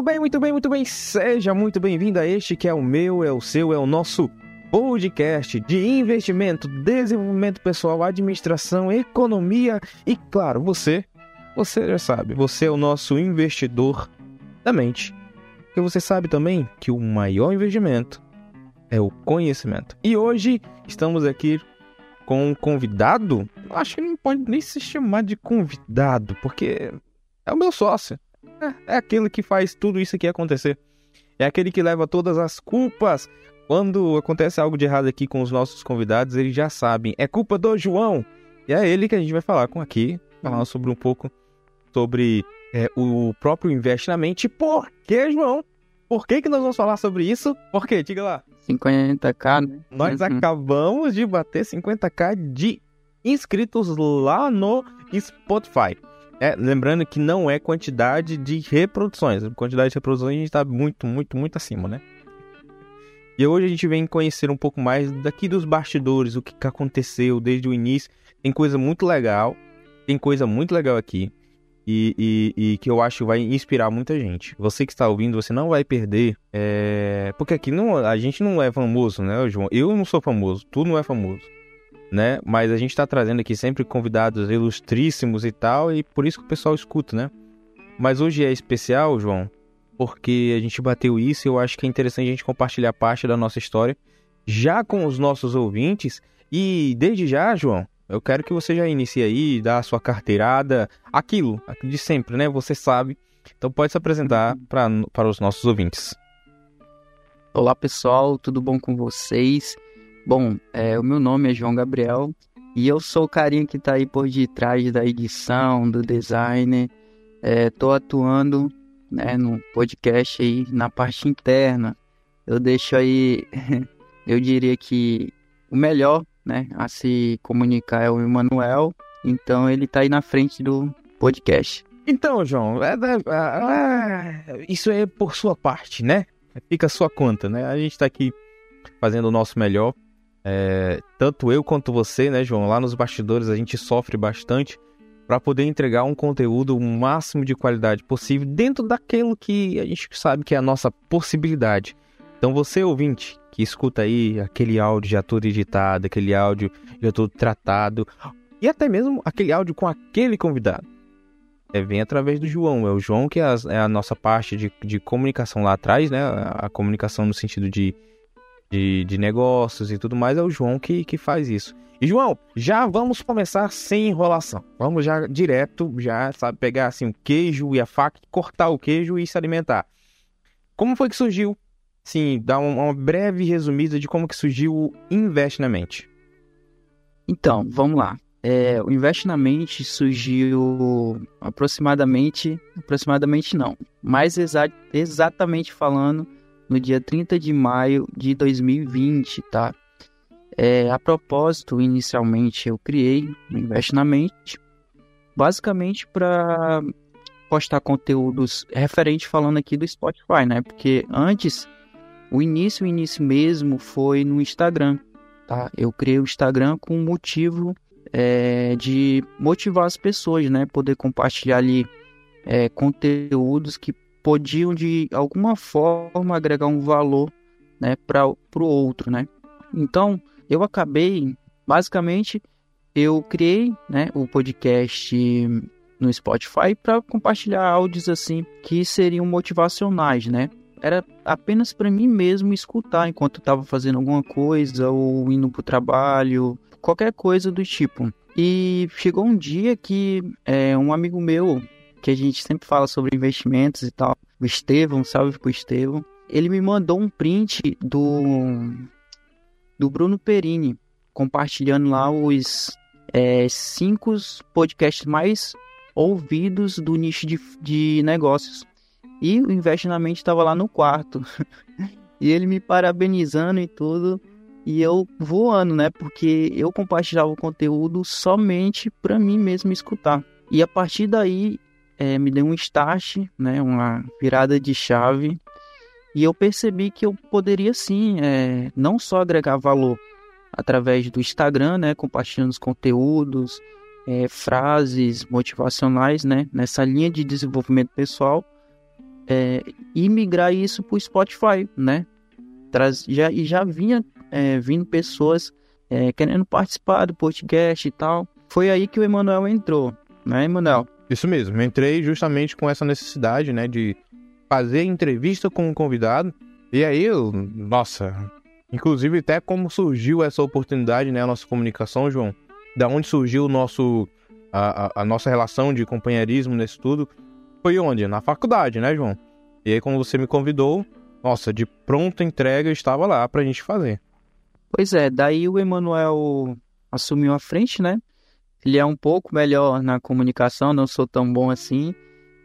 Muito bem, muito bem, muito bem. Seja muito bem-vindo a este que é o meu, é o seu, é o nosso podcast de investimento, desenvolvimento pessoal, administração, economia e, claro, você, você já sabe, você é o nosso investidor da mente. Porque você sabe também que o maior investimento é o conhecimento. E hoje estamos aqui com um convidado. Acho que não pode nem se chamar de convidado, porque é o meu sócio. É, é aquele que faz tudo isso aqui acontecer. É aquele que leva todas as culpas. Quando acontece algo de errado aqui com os nossos convidados, eles já sabem. É culpa do João. E é ele que a gente vai falar com aqui. Falar sobre um pouco sobre é, o próprio Invest na Mente. Por que, João? Por que, que nós vamos falar sobre isso? Por quê? Diga lá. 50k, né? Nós uhum. acabamos de bater 50k de inscritos lá no Spotify. É, lembrando que não é quantidade de reproduções. Quantidade de reproduções a gente está muito, muito, muito acima, né? E hoje a gente vem conhecer um pouco mais daqui dos bastidores, o que aconteceu desde o início. Tem coisa muito legal, tem coisa muito legal aqui e, e, e, que eu acho vai inspirar muita gente. Você que está ouvindo, você não vai perder, é... porque aqui não, a gente não é famoso, né, João? Eu não sou famoso, tu não é famoso, né? Mas a gente está trazendo aqui sempre convidados ilustríssimos e tal, e por isso que o pessoal escuta, né? Mas hoje é especial, João, porque a gente bateu isso e eu acho que é interessante a gente compartilhar parte da nossa história já com os nossos ouvintes. E desde já, João, eu quero que você já inicie aí, dá a sua carteirada, aquilo, de sempre, né? Você sabe. Então pode se apresentar para os nossos ouvintes. Olá pessoal, tudo bom com vocês? Bom, é, o meu nome é João Gabriel e eu sou o carinha que está aí por detrás da edição, do design. Estou é, atuando né, no podcast aí na parte interna. Eu deixo aí, eu diria que o melhor né, a se comunicar é o Emanuel, então ele está aí na frente do podcast. Então, João, é, é, é, isso é por sua parte, né? Fica a sua conta, né? A gente está aqui fazendo o nosso melhor. É, tanto eu quanto você, né, João? Lá nos bastidores a gente sofre bastante para poder entregar um conteúdo o máximo de qualidade possível dentro daquilo que a gente sabe que é a nossa possibilidade. Então você ouvinte que escuta aí aquele áudio já todo editado, aquele áudio já todo tratado e até mesmo aquele áudio com aquele convidado. É, vem através do João, é o João que é a, é a nossa parte de, de comunicação lá atrás, né? A, a comunicação no sentido de, de, de, negócios e tudo mais, é o João que, que faz isso. E João, já vamos começar sem enrolação. Vamos já direto, já sabe, pegar assim o queijo e a faca, cortar o queijo e se alimentar. Como foi que surgiu sim, dar uma breve resumida de como que surgiu o Invest na Mente. Então, vamos lá. É, o Invest na Mente surgiu aproximadamente, aproximadamente não, mais exa exatamente falando, no dia 30 de maio de 2020, tá? É, a propósito, inicialmente eu criei o Invest na Mente, basicamente para postar conteúdos referente falando aqui do Spotify, né? Porque antes o início, o início mesmo foi no Instagram, tá? Eu criei o Instagram com o motivo é, de motivar as pessoas, né? Poder compartilhar ali é, conteúdos que podiam de alguma forma agregar um valor, né? Para o outro, né? Então eu acabei, basicamente, eu criei, né? O podcast no Spotify para compartilhar áudios assim que seriam motivacionais, né? era apenas para mim mesmo escutar enquanto estava fazendo alguma coisa ou indo para o trabalho, qualquer coisa do tipo. E chegou um dia que é, um amigo meu, que a gente sempre fala sobre investimentos e tal, o Estevão, salve pro Estevão, ele me mandou um print do, do Bruno Perini, compartilhando lá os é, cinco podcasts mais ouvidos do nicho de, de negócios. E o Investe na Mente estava lá no quarto. e ele me parabenizando e tudo. E eu voando, né? Porque eu compartilhava o conteúdo somente para mim mesmo escutar. E a partir daí é, me deu um start, né? Uma virada de chave. E eu percebi que eu poderia sim, é, não só agregar valor através do Instagram, né? Compartilhando os conteúdos, é, frases motivacionais, né? Nessa linha de desenvolvimento pessoal é, e migrar isso para o Spotify, né? Traz, já, e já vinha é, vindo pessoas é, querendo participar do podcast e tal. Foi aí que o Emanuel entrou, né, Emanuel? Isso mesmo, entrei justamente com essa necessidade, né, de fazer entrevista com um convidado. E aí, eu, nossa, inclusive até como surgiu essa oportunidade, né, a nossa comunicação, João, da onde surgiu o nosso a, a, a, nossa relação de companheirismo nesse tudo, foi onde? Na faculdade, né, João? E aí, quando você me convidou, nossa, de pronta entrega eu estava lá pra gente fazer. Pois é, daí o Emanuel assumiu a frente, né? Ele é um pouco melhor na comunicação, não sou tão bom assim.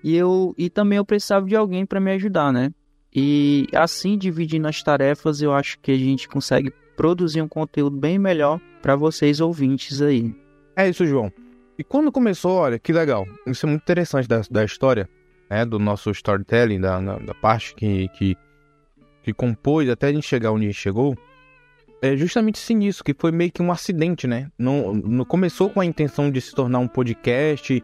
E eu e também eu precisava de alguém para me ajudar, né? E assim dividindo as tarefas, eu acho que a gente consegue produzir um conteúdo bem melhor para vocês ouvintes aí. É isso, João. E quando começou, olha, que legal. Isso é muito interessante da, da história, né? Do nosso storytelling, da, da parte que, que, que compôs até a gente chegar onde a gente chegou é justamente sim isso, que foi meio que um acidente, né? Não, não começou com a intenção de se tornar um podcast.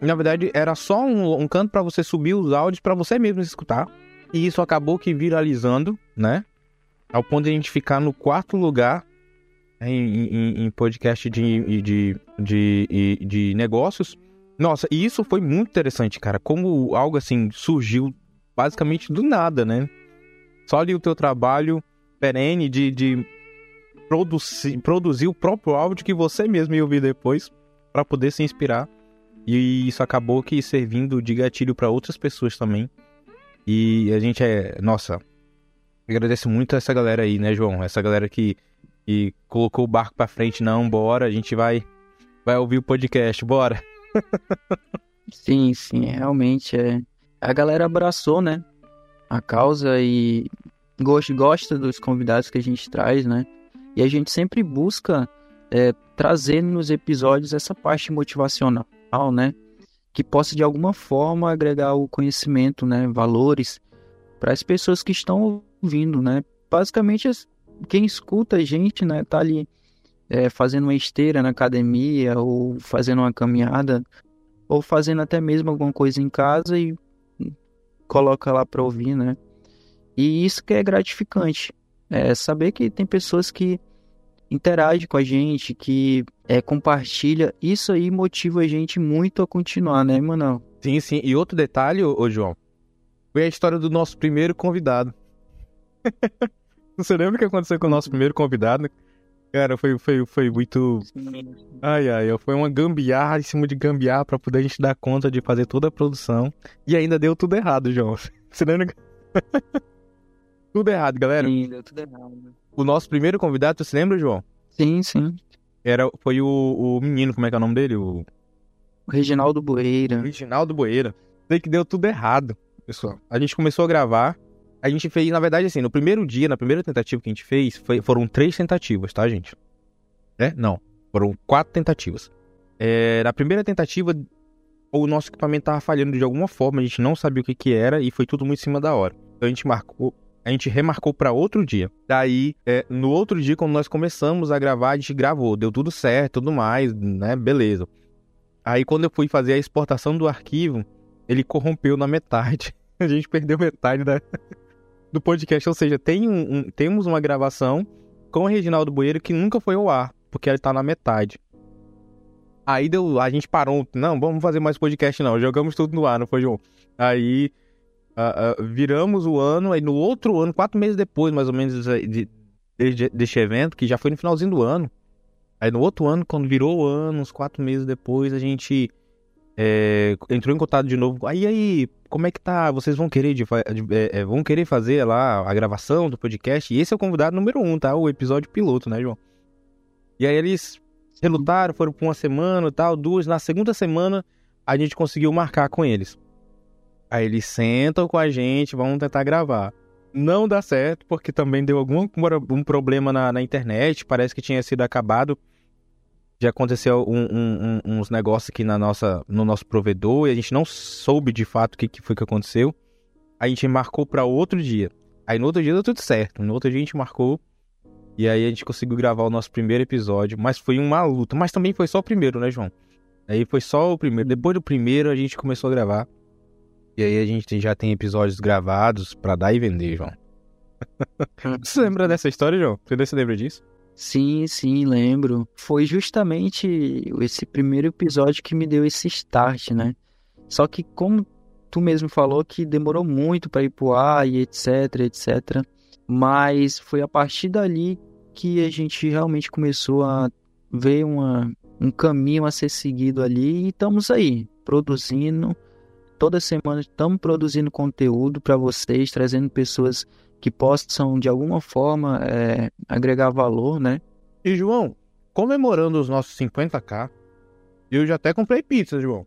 Na verdade, era só um, um canto para você subir os áudios para você mesmo escutar. E isso acabou que viralizando, né? Ao ponto de a gente ficar no quarto lugar em, em, em podcast de, de, de, de, negócios. Nossa, e isso foi muito interessante, cara. Como algo assim surgiu basicamente do nada, né? Só ali o teu trabalho perene de, de produzir, produzir o próprio áudio que você mesmo ia ouvir depois para poder se inspirar. E isso acabou que servindo de gatilho para outras pessoas também. E a gente é, nossa, agradece muito essa galera aí, né, João? Essa galera que, que colocou o barco para frente, não, bora, a gente vai vai ouvir o podcast, bora. sim, sim, realmente é. A galera abraçou, né? A causa e gosta dos convidados que a gente traz, né? E a gente sempre busca é, trazer nos episódios essa parte motivacional, né? Que possa de alguma forma agregar o conhecimento, né? Valores para as pessoas que estão ouvindo, né? Basicamente, quem escuta a gente, né? Tá ali é, fazendo uma esteira na academia ou fazendo uma caminhada ou fazendo até mesmo alguma coisa em casa e coloca lá para ouvir, né? E isso que é gratificante, é saber que tem pessoas que interage com a gente, que é, compartilha, isso aí motiva a gente muito a continuar, né, Manuel? Sim, sim. E outro detalhe, ô, João, foi a história do nosso primeiro convidado. Você lembra o que aconteceu com o nosso primeiro convidado? Cara, foi, foi, foi muito. Ai, ai, foi uma gambiarra em cima de gambiarra pra poder a gente dar conta de fazer toda a produção. E ainda deu tudo errado, João. Você lembra? tudo errado, galera. Sim, deu tudo errado. O nosso primeiro convidado, você lembra, João? Sim, sim. Era, foi o, o menino, como é que é o nome dele? O, o Reginaldo Boeira. Reginaldo Boeira. Sei que deu tudo errado, pessoal. A gente começou a gravar. A gente fez, na verdade, assim, no primeiro dia, na primeira tentativa que a gente fez, foi, foram três tentativas, tá, gente? É? Não. Foram quatro tentativas. É, na primeira tentativa, o nosso equipamento tava falhando de alguma forma, a gente não sabia o que que era e foi tudo muito em cima da hora. Então a gente marcou a gente remarcou para outro dia. Daí, é, no outro dia, quando nós começamos a gravar, a gente gravou, deu tudo certo, tudo mais, né? Beleza. Aí, quando eu fui fazer a exportação do arquivo, ele corrompeu na metade. A gente perdeu metade da, do podcast. Ou seja, tem um, um, temos uma gravação com o Reginaldo Bueiro que nunca foi ao ar, porque ele tá na metade. Aí deu, a gente parou, não, vamos fazer mais podcast não, jogamos tudo no ar, não foi, João? Aí uh, uh, viramos o ano, aí no outro ano, quatro meses depois, mais ou menos, de, de, deste evento, que já foi no finalzinho do ano. Aí no outro ano, quando virou o ano, uns quatro meses depois, a gente é, entrou em contato de novo. Aí, aí, como é que tá? Vocês vão querer, de, de, é, vão querer fazer lá a gravação do podcast? E esse é o convidado número um, tá? O episódio piloto, né, João? E aí eles relutaram, foram por uma semana tal, duas. Na segunda semana, a gente conseguiu marcar com eles. Aí eles sentam com a gente, vamos tentar gravar. Não dá certo, porque também deu algum um problema na, na internet, parece que tinha sido acabado. Já aconteceu um, um, uns negócios aqui na nossa, no nosso provedor e a gente não soube de fato o que, que foi que aconteceu. A gente marcou para outro dia. Aí no outro dia deu tudo certo. No outro dia a gente marcou e aí a gente conseguiu gravar o nosso primeiro episódio. Mas foi uma luta. Mas também foi só o primeiro, né, João? Aí foi só o primeiro. Depois do primeiro a gente começou a gravar. E aí a gente já tem episódios gravados pra dar e vender, João. Você lembra dessa história, João? Você lembra disso? Sim, sim, lembro. Foi justamente esse primeiro episódio que me deu esse start, né? Só que como tu mesmo falou que demorou muito para ir pro ar e etc, etc. Mas foi a partir dali que a gente realmente começou a ver uma, um caminho a ser seguido ali e estamos aí, produzindo. Toda semana estamos produzindo conteúdo para vocês, trazendo pessoas que possam de alguma forma é, agregar valor, né? E João, comemorando os nossos 50k, eu já até comprei pizza, João.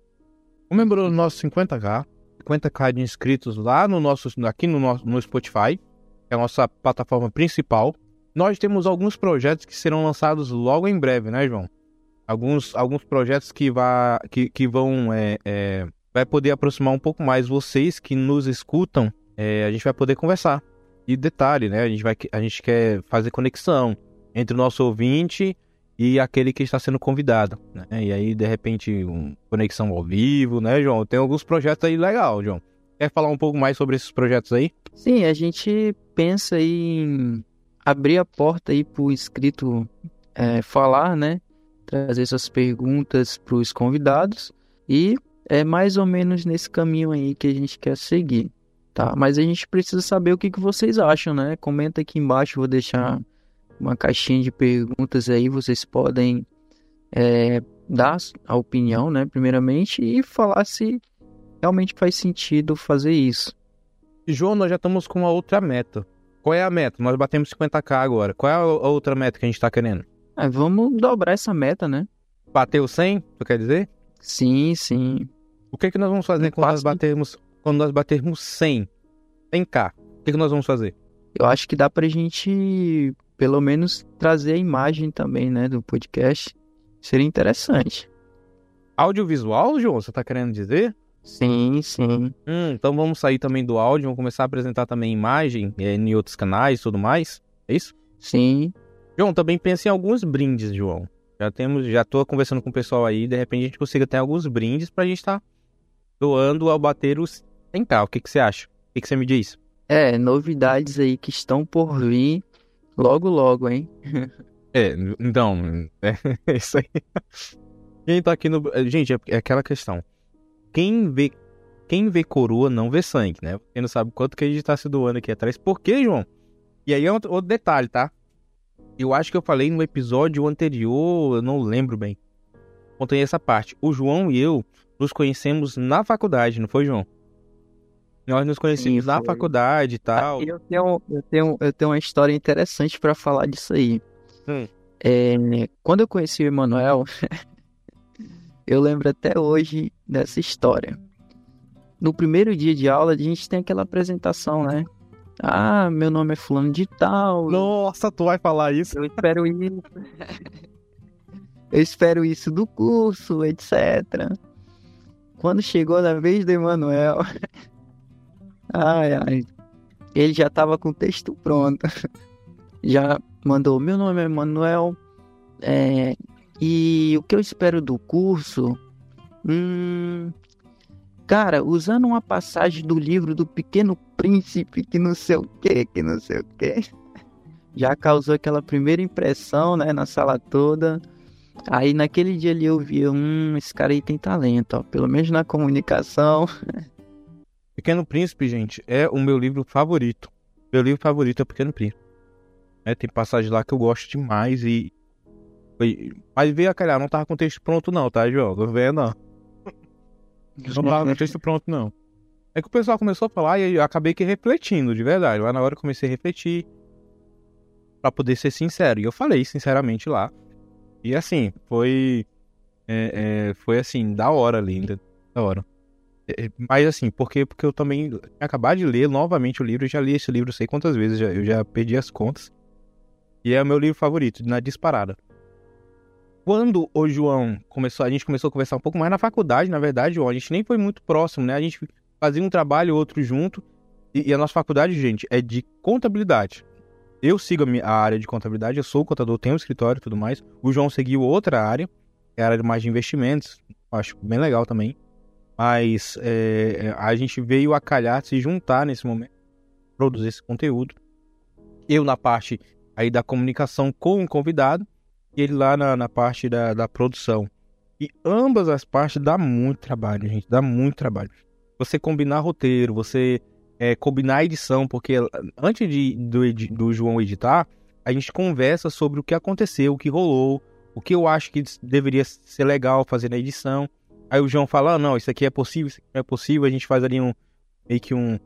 Comemorando os nossos 50k, 50k de inscritos lá no nosso, aqui no, nosso, no Spotify, que é a nossa plataforma principal. Nós temos alguns projetos que serão lançados logo em breve, né, João? Alguns, alguns projetos que, vá, que, que vão é, é, vai poder aproximar um pouco mais vocês que nos escutam. É, a gente vai poder conversar e detalhe, né? A gente, vai, a gente quer fazer conexão entre o nosso ouvinte e aquele que está sendo convidado, né? E aí, de repente, uma conexão ao vivo, né, João? Tem alguns projetos aí legal, João. Quer falar um pouco mais sobre esses projetos aí? Sim, a gente pensa em abrir a porta aí para o inscrito é, falar, né? Trazer suas perguntas para os convidados e é mais ou menos nesse caminho aí que a gente quer seguir tá? Mas a gente precisa saber o que, que vocês acham, né? Comenta aqui embaixo, vou deixar uma caixinha de perguntas aí, vocês podem é, dar a opinião, né? Primeiramente, e falar se realmente faz sentido fazer isso. João, nós já estamos com uma outra meta. Qual é a meta? Nós batemos 50k agora. Qual é a outra meta que a gente está querendo? É, vamos dobrar essa meta, né? Bateu 100, tu quer dizer? Sim, sim. O que, é que nós vamos fazer quando nós batermos quando nós batermos 100, 100k, o que, que nós vamos fazer? Eu acho que dá pra gente, pelo menos, trazer a imagem também, né, do podcast. Seria interessante. Audiovisual, João, você tá querendo dizer? Sim, sim. Hum, então vamos sair também do áudio, vamos começar a apresentar também imagem é, em outros canais e tudo mais? É isso? Sim. João, também pensa em alguns brindes, João. Já temos, já tô conversando com o pessoal aí, de repente a gente consiga ter alguns brindes pra gente estar tá doando ao bater os tentar. O que, que você acha? O que, que você me diz? É, novidades aí que estão por vir logo, logo, hein? é, então, é isso aí. Quem tá aqui no. Gente, é, é aquela questão. Quem vê quem vê coroa não vê sangue, né? Quem não sabe quanto que a gente tá se doando aqui atrás. Por quê, João? E aí é outro, detalhe, tá? Eu acho que eu falei no episódio anterior, eu não lembro bem. Contei essa parte. O João e eu nos conhecemos na faculdade, não foi, João? Nós nos conhecemos Sim, na faculdade e tal. Ah, eu tenho, eu tenho, eu tenho uma história interessante para falar disso aí. Hum. É, quando eu conheci o Emanuel, eu lembro até hoje dessa história. No primeiro dia de aula, a gente tem aquela apresentação, né? Ah, meu nome é fulano de tal. Nossa, tu vai falar isso? Eu espero isso. eu espero isso do curso, etc. Quando chegou na vez do Emanuel, Ai, ai. Ele já tava com o texto pronto. Já mandou: Meu nome é Manuel. É, e o que eu espero do curso? Hum, cara, usando uma passagem do livro do Pequeno Príncipe, que não sei o que, que não sei o que. Já causou aquela primeira impressão, né, na sala toda. Aí naquele dia ali eu vi, hum, esse cara aí tem talento, ó, pelo menos na comunicação. Pequeno Príncipe, gente, é o meu livro favorito. Meu livro favorito é Pequeno Príncipe. É, tem passagem lá que eu gosto demais e. Mas veio a calhar, não tava com o texto pronto, não, tá, João? Não veio, não. Não tava com o texto pronto, não. É que o pessoal começou a falar e eu acabei que refletindo, de verdade. Lá na hora eu comecei a refletir. Pra poder ser sincero. E eu falei, sinceramente, lá. E assim, foi. É, é, foi assim, da hora, linda. Da hora. É, mas assim, porque, porque eu também acabar de ler novamente o livro, eu já li esse livro sei quantas vezes, já, eu já perdi as contas. E é o meu livro favorito, na disparada. Quando o João começou, a gente começou a conversar um pouco mais na faculdade, na verdade, João, a gente nem foi muito próximo, né? A gente fazia um trabalho outro junto. E, e a nossa faculdade, gente, é de contabilidade. Eu sigo a, área de contabilidade, eu sou contador, tenho um escritório e tudo mais. O João seguiu outra área, que é a área mais de investimentos, acho bem legal também Mas é, a gente veio a calhar se juntar nesse momento, produzir esse conteúdo. Eu na parte aí da comunicação com o convidado e ele lá na, na parte da, da produção. E ambas as partes dá muito trabalho, gente, dá muito trabalho. Você combinar roteiro, você é, combinar edição, porque antes de, do, do João editar, a gente conversa sobre o que aconteceu, o que rolou, o que eu acho que deveria ser legal fazer na edição. Aí o João fala, ah, não, isso aqui é possível, isso aqui não é possível, a gente faz ali um, meio que um...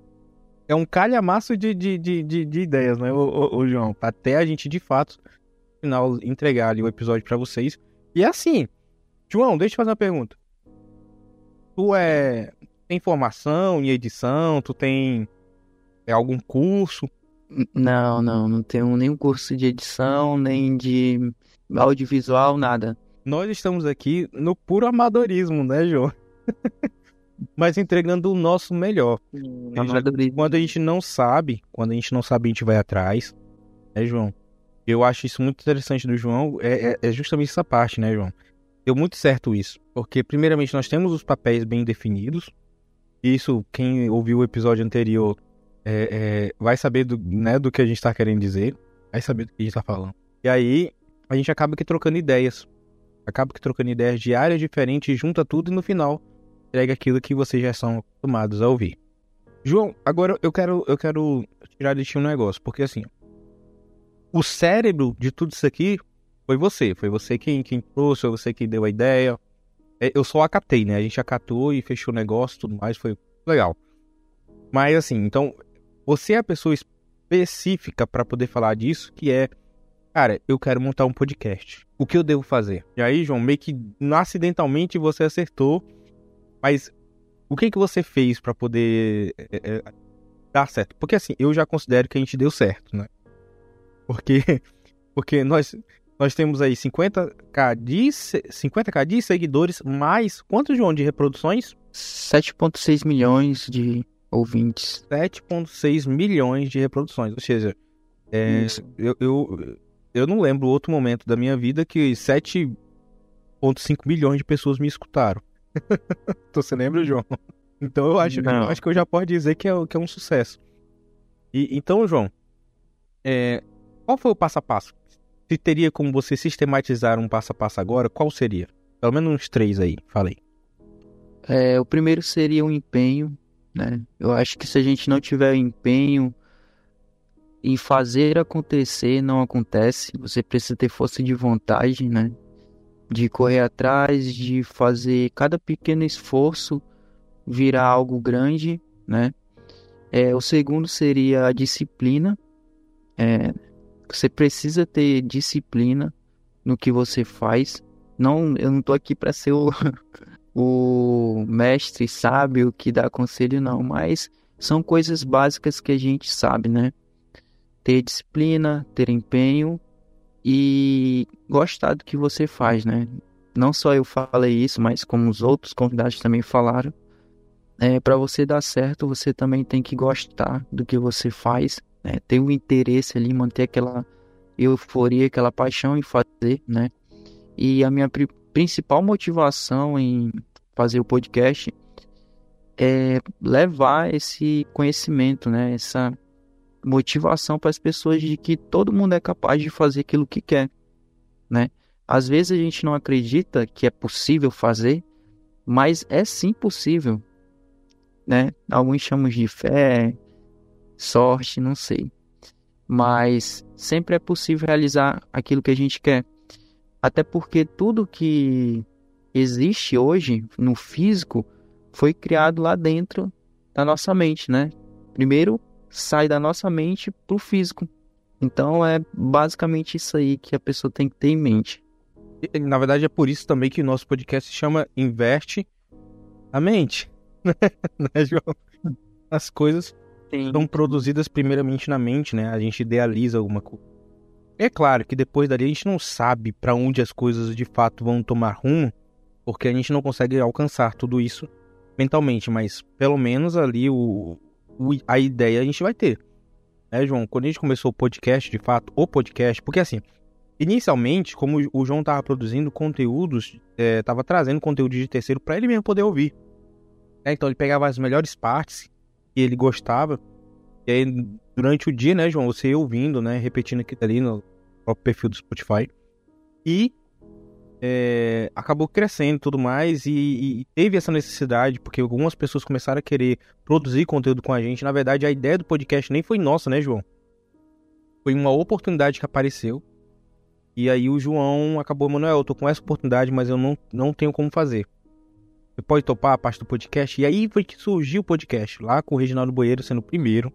É um calhamaço de, de, de, de, de ideias, né, o, o, o, João? Até a gente, de fato, no final, entregar ali o episódio para vocês. E assim, João, deixa eu fazer uma pergunta. Tu é... Tem formação em edição? Tu tem é algum curso? Não, não, não tenho nenhum curso de edição, nem de audiovisual, nada. Nós estamos aqui no puro amadorismo, né, João? Mas entregando o nosso melhor. Quando a gente não sabe, quando a gente não sabe, a gente vai atrás. Né, João? Eu acho isso muito interessante do João. É, é, é justamente essa parte, né, João? Deu muito certo isso. Porque, primeiramente, nós temos os papéis bem definidos. Isso, quem ouviu o episódio anterior é, é, vai saber do, né, do que a gente está querendo dizer, vai saber do que a gente está falando. E aí a gente acaba que trocando ideias. Acaba que trocando ideias de áreas diferentes, junta tudo e no final entrega aquilo que vocês já são acostumados a ouvir. João, agora eu quero, eu quero tirar de ti um negócio, porque assim, o cérebro de tudo isso aqui foi você. Foi você quem, quem trouxe, foi você quem deu a ideia. É, eu só acatei, né? A gente acatou e fechou o negócio tudo mais, foi legal. Mas assim, então você é a pessoa específica para poder falar disso, que é, cara, eu quero montar um podcast. O que eu devo fazer? E aí, João, meio que acidentalmente você acertou, mas o que que você fez para poder é, é, dar certo? Porque assim, eu já considero que a gente deu certo, né? Porque porque nós nós temos aí 50k de 50k de seguidores, mais quantos João de reproduções? 7.6 milhões de ouvintes. 7,6 milhões de reproduções. Ou seja, é, eu, eu, eu não lembro outro momento da minha vida que 7,5 milhões de pessoas me escutaram. então, você lembra, João? Então eu acho, eu acho que eu já posso dizer que é, que é um sucesso. E, então, João, é, qual foi o passo a passo? Se teria como você sistematizar um passo a passo agora, qual seria? Pelo menos uns três aí, falei. É, o primeiro seria um empenho né? Eu acho que se a gente não tiver empenho em fazer acontecer, não acontece. Você precisa ter força de vontade, né? De correr atrás, de fazer cada pequeno esforço virar algo grande, né? É, o segundo seria a disciplina. É, você precisa ter disciplina no que você faz. Não, eu não tô aqui para ser o, o mestre sábio que dá conselho, não, mas são coisas básicas que a gente sabe, né? Ter disciplina, ter empenho e gostar do que você faz, né? Não só eu falei isso, mas como os outros convidados também falaram. É, para você dar certo, você também tem que gostar do que você faz, né? ter um interesse ali, manter aquela euforia, aquela paixão em fazer, né? E a minha principal motivação em fazer o podcast é levar esse conhecimento, né, essa motivação para as pessoas de que todo mundo é capaz de fazer aquilo que quer, né? Às vezes a gente não acredita que é possível fazer, mas é sim possível, né? Alguns chamam de fé, sorte, não sei. Mas sempre é possível realizar aquilo que a gente quer. Até porque tudo que existe hoje no físico foi criado lá dentro da nossa mente, né? Primeiro sai da nossa mente pro físico. Então é basicamente isso aí que a pessoa tem que ter em mente. Na verdade é por isso também que o nosso podcast se chama Inverte a Mente, né, João? As coisas Sim. são produzidas primeiramente na mente, né? A gente idealiza alguma coisa é claro que depois dali a gente não sabe para onde as coisas de fato vão tomar rumo, porque a gente não consegue alcançar tudo isso mentalmente, mas pelo menos ali o, o a ideia a gente vai ter. É, João, quando a gente começou o podcast, de fato, o podcast, porque assim, inicialmente, como o João estava produzindo conteúdos, estava é, trazendo conteúdo de terceiro para ele mesmo poder ouvir. Né? Então ele pegava as melhores partes que ele gostava. E aí, durante o dia, né, João, você ouvindo, né, repetindo aquilo ali no próprio perfil do Spotify. E é, acabou crescendo tudo mais, e, e, teve essa necessidade, porque algumas pessoas começaram a querer produzir conteúdo com a gente. Na verdade, a ideia do podcast nem foi nossa, né, João? Foi uma oportunidade que apareceu. E aí o João acabou, Manuel, eu tô com essa oportunidade, mas eu não, não tenho como fazer. Pode topar a parte do podcast? E aí foi que surgiu o podcast, lá com o Reginaldo Boeiro sendo o primeiro.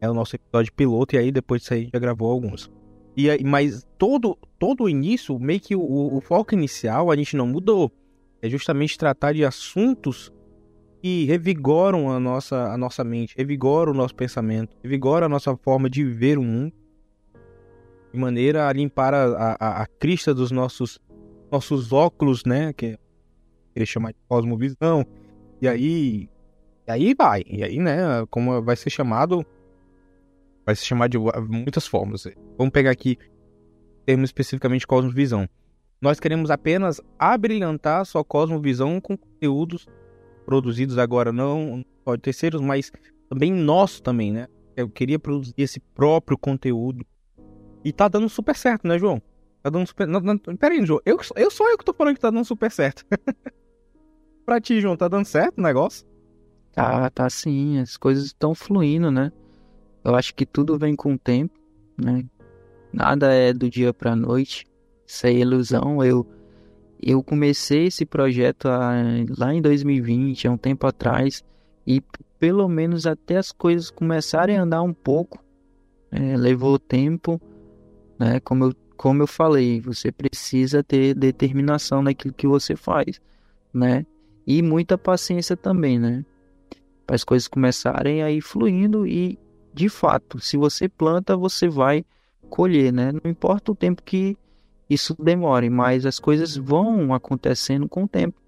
É o nosso episódio piloto, e aí depois disso aí já gravou alguns. E aí, mas todo, todo o início, meio que o, o foco inicial, a gente não mudou. É justamente tratar de assuntos que revigoram a nossa, a nossa mente, revigoram o nosso pensamento, revigoram a nossa forma de ver o mundo, de maneira a limpar a, a, a crista dos nossos, nossos óculos, né? Que ele chama de cosmovisão. E aí, e aí vai. E aí, né? Como vai ser chamado Vai se chamar de muitas formas. Vamos pegar aqui termos especificamente cosmovisão. Nós queremos apenas abrilhantar sua cosmovisão com conteúdos produzidos agora não só de terceiros, mas também nosso também, né? Eu queria produzir esse próprio conteúdo. E tá dando super certo, né, João? Tá dando super. Não, não, pera aí, João. Eu, eu sou eu que tô falando que tá dando super certo. pra ti, João, tá dando certo o negócio? Tá, tá sim. As coisas estão fluindo, né? Eu acho que tudo vem com o tempo, né? Nada é do dia para noite. Isso é ilusão. Eu eu comecei esse projeto lá em 2020, há um tempo atrás, e pelo menos até as coisas começarem a andar um pouco, é, levou tempo, né? Como eu, como eu falei, você precisa ter determinação naquilo que você faz, né? E muita paciência também, né? Para as coisas começarem a ir fluindo e de fato, se você planta, você vai colher, né? Não importa o tempo que isso demore, mas as coisas vão acontecendo com o tempo.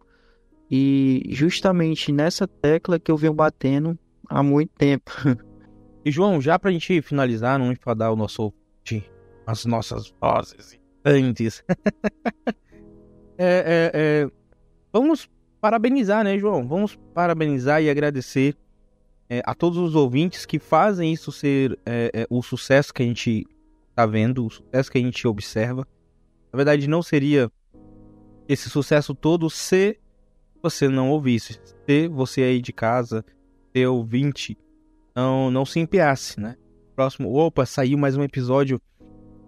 E justamente nessa tecla que eu venho batendo há muito tempo. E João, já pra gente finalizar, não enfadar o nosso as nossas vozes antes. é, é, é, vamos parabenizar, né, João? Vamos parabenizar e agradecer é, a todos os ouvintes que fazem isso ser é, é, o sucesso que a gente está vendo, o sucesso que a gente observa. Na verdade, não seria esse sucesso todo se você não ouvisse, se você aí de casa, se ouvinte, não, não se empenhasse, né? Próximo, opa, saiu mais um episódio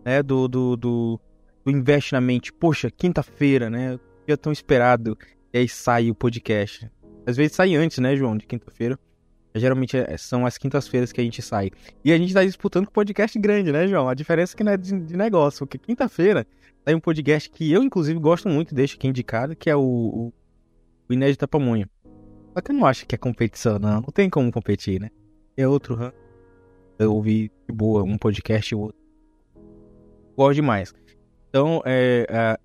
né, do, do, do, do Investe na Mente. Poxa, quinta-feira, né? Dia tão esperado. E aí sai o podcast. Às vezes sai antes, né, João, de quinta-feira. Geralmente é, são as quintas-feiras que a gente sai. E a gente tá disputando com podcast grande, né, João? A diferença é que não é de, de negócio. Porque quinta-feira tem um podcast que eu, inclusive, gosto muito, deixo aqui indicado, que é o, o, o Inédita Pamonha. Só que eu não acho que é competição, não. Não tem como competir, né? É outro, huh? Eu ouvi de boa um podcast e outro. Gosto demais. Então, é, é,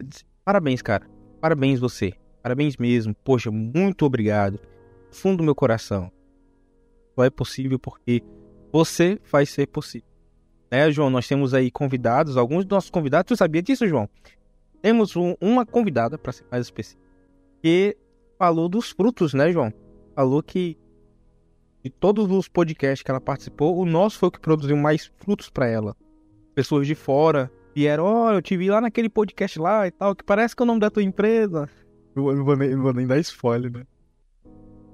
parabéns, cara. Parabéns você. Parabéns mesmo. Poxa, muito obrigado. Fundo do meu coração só é possível porque você faz ser possível. Né, João? Nós temos aí convidados, alguns dos nossos convidados. Tu sabia disso, João? Temos um, uma convidada, para ser mais específico, que falou dos frutos, né, João? Falou que de todos os podcasts que ela participou, o nosso foi o que produziu mais frutos para ela. Pessoas de fora vieram, ó, oh, eu te vi lá naquele podcast lá e tal, que parece que é o nome da tua empresa. Eu não vou nem, não vou nem dar spoiler, né?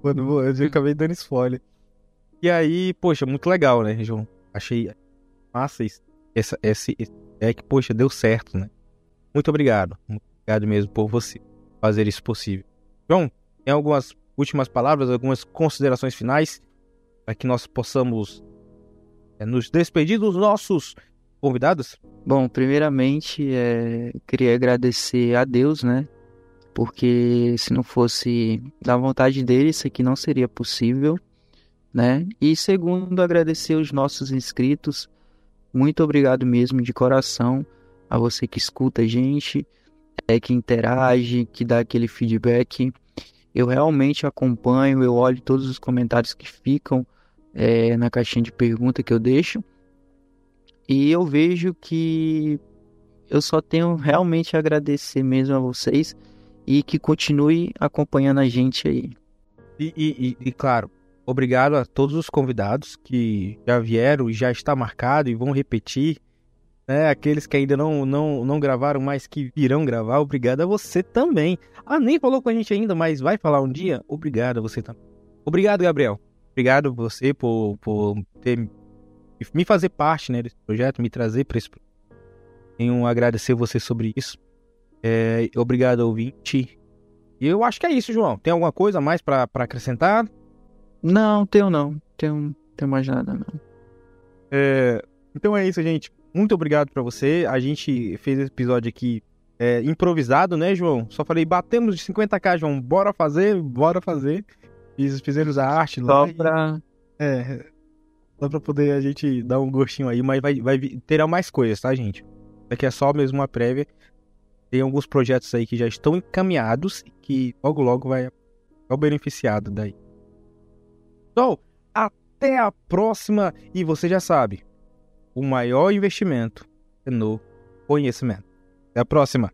Mano, eu já acabei dando spoiler. E aí, poxa, muito legal, né, João? Achei massa isso. Essa, esse, é que, poxa, deu certo, né? Muito obrigado. Muito obrigado mesmo por você fazer isso possível. João, tem algumas últimas palavras, algumas considerações finais para que nós possamos é, nos despedir dos nossos convidados? Bom, primeiramente, é, queria agradecer a Deus, né? Porque se não fosse da vontade dele, isso aqui não seria possível né? E segundo, agradecer os nossos inscritos. Muito obrigado mesmo de coração a você que escuta a gente, é que interage, que dá aquele feedback. Eu realmente acompanho, eu olho todos os comentários que ficam é, na caixinha de pergunta que eu deixo. E eu vejo que eu só tenho realmente a agradecer mesmo a vocês e que continue acompanhando a gente aí. E, e, e, claro, obrigado a todos os convidados que já vieram e já está marcado e vão repetir. Né? Aqueles que ainda não, não, não gravaram, mas que virão gravar, obrigado a você também. Ah, nem falou com a gente ainda, mas vai falar um dia? Obrigado a você também. Obrigado, Gabriel. Obrigado a você por, por ter me fazer parte né, desse projeto, me trazer para esse projeto. Tenho a agradecer você sobre isso. É, obrigado, ouvinte. E eu acho que é isso, João. Tem alguma coisa mais para acrescentar? Não, tenho não. Tenho, tenho mais nada, não. É, então é isso, gente. Muito obrigado para você. A gente fez esse episódio aqui é, improvisado, né, João? Só falei, batemos de 50k, João. Bora fazer, bora fazer. Fiz, fizemos a arte lá. Só pra... É, só pra poder a gente dar um gostinho aí, mas vai, vai terá mais coisas, tá, gente? Aqui é só mesmo uma prévia. Tem alguns projetos aí que já estão encaminhados e que logo logo vai ao beneficiado daí. Então, até a próxima e você já sabe, o maior investimento é no conhecimento. Até a próxima.